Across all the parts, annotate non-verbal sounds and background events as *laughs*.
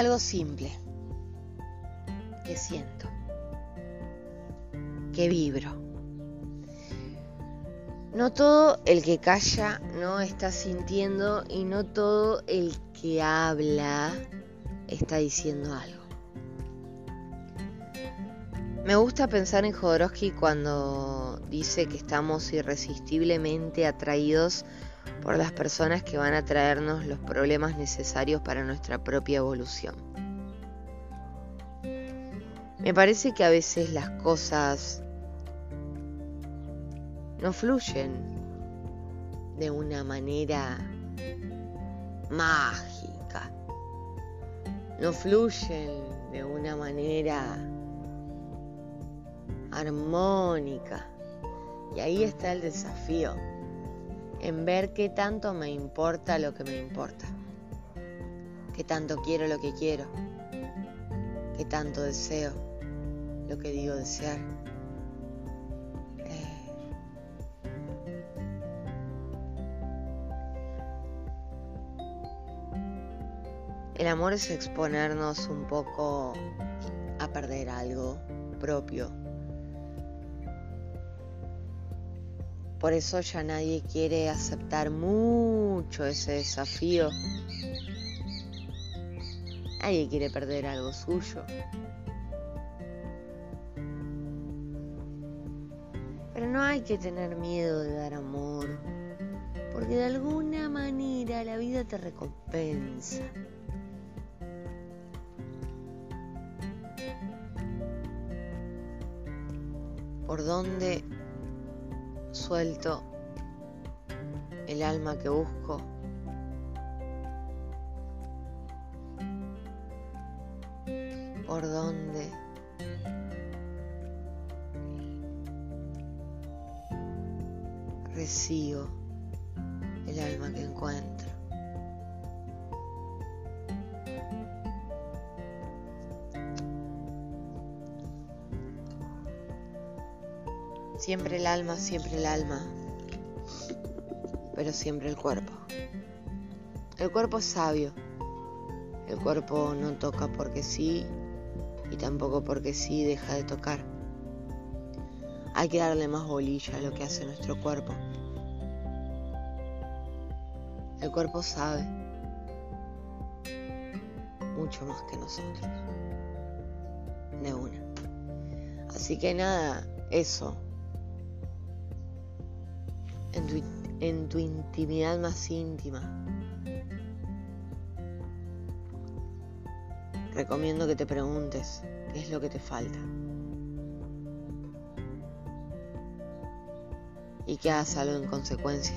algo simple. Que siento. Que vibro. No todo el que calla no está sintiendo y no todo el que habla está diciendo algo. Me gusta pensar en Jodorowsky cuando dice que estamos irresistiblemente atraídos por las personas que van a traernos los problemas necesarios para nuestra propia evolución. Me parece que a veces las cosas no fluyen de una manera mágica, no fluyen de una manera armónica. Y ahí está el desafío, en ver qué tanto me importa lo que me importa, qué tanto quiero lo que quiero, qué tanto deseo lo que digo desear. Eh, el amor es exponernos un poco a perder algo propio Por eso ya nadie quiere aceptar mucho ese desafío. Nadie quiere perder algo suyo. Pero no hay que tener miedo de dar amor, porque de alguna manera la vida te recompensa. ¿Por dónde suelto el alma que busco. ¿Por dónde? Recibo el alma que encuentro. Siempre el alma, siempre el alma, pero siempre el cuerpo. El cuerpo es sabio. El cuerpo no toca porque sí y tampoco porque sí deja de tocar. Hay que darle más bolilla a lo que hace nuestro cuerpo. El cuerpo sabe mucho más que nosotros. De una. Así que nada, eso en tu, intimidad más íntima. Recomiendo que te preguntes qué es lo que te falta. Y que hagas algo en consecuencia.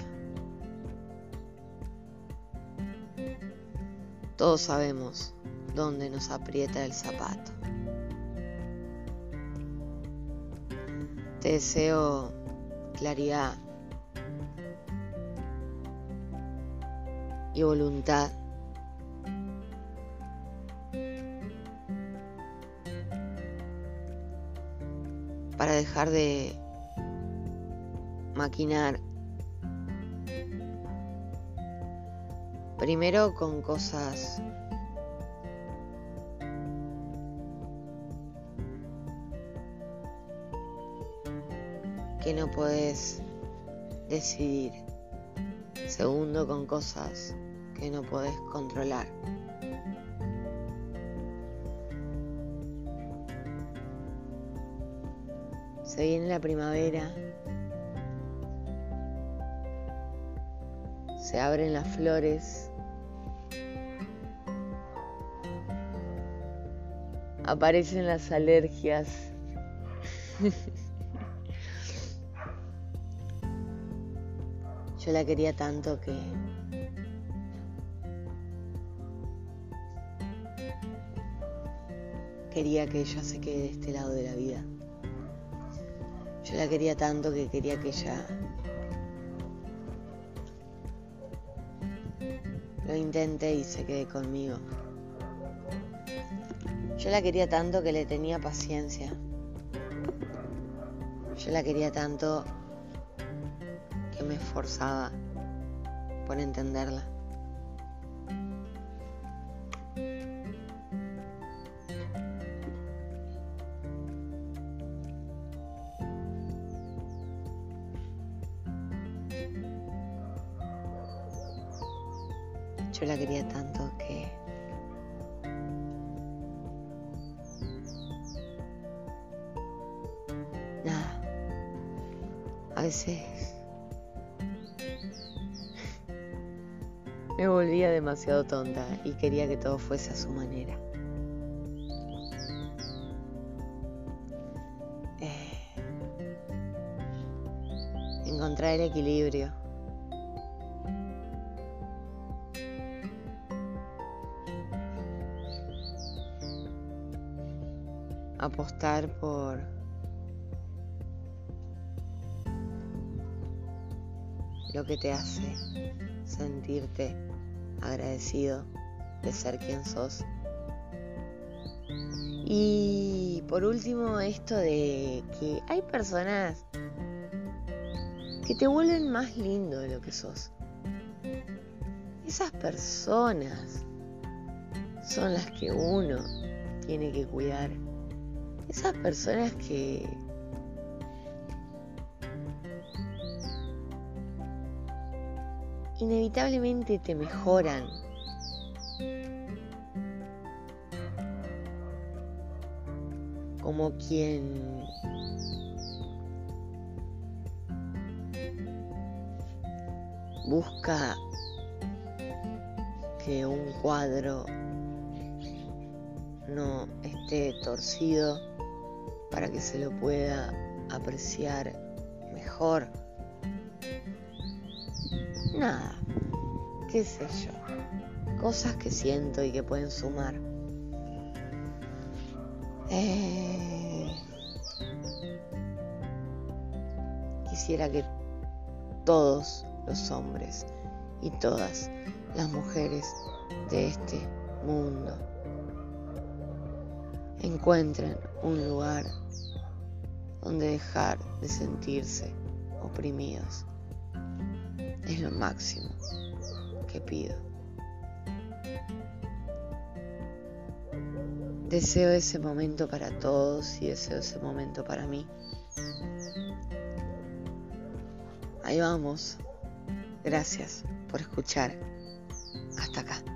Todos sabemos dónde nos aprieta el zapato. Te deseo claridad y voluntad. Para dejar de maquinar primero con cosas que no puedes decidir. Segundo, con cosas que no podés controlar. Se viene la primavera. Se abren las flores. Aparecen las alergias. *laughs* Yo la quería tanto que quería que ella se quede de este lado de la vida. Yo la quería tanto que quería que ella lo intente y se quede conmigo. Yo la quería tanto que le tenía paciencia. Yo la quería tanto que me esforzaba por entenderla. Yo la quería tanto que nada. A veces Me volvía demasiado tonta y quería que todo fuese a su manera. Eh, encontrar el equilibrio. apostar por lo que te hace sentirte agradecido de ser quien sos. Y por último, esto de que hay personas que te vuelven más lindo de lo que sos. Esas personas son las que uno tiene que cuidar. Esas personas que inevitablemente te mejoran. Como quien busca que un cuadro no esté torcido para que se lo pueda apreciar mejor. Nada, qué sé yo, cosas que siento y que pueden sumar. Eh, quisiera que todos los hombres y todas las mujeres de este mundo encuentren un lugar donde dejar de sentirse oprimidos. Es lo máximo que pido. Deseo ese momento para todos y deseo ese momento para mí. Ahí vamos. Gracias por escuchar. Hasta acá.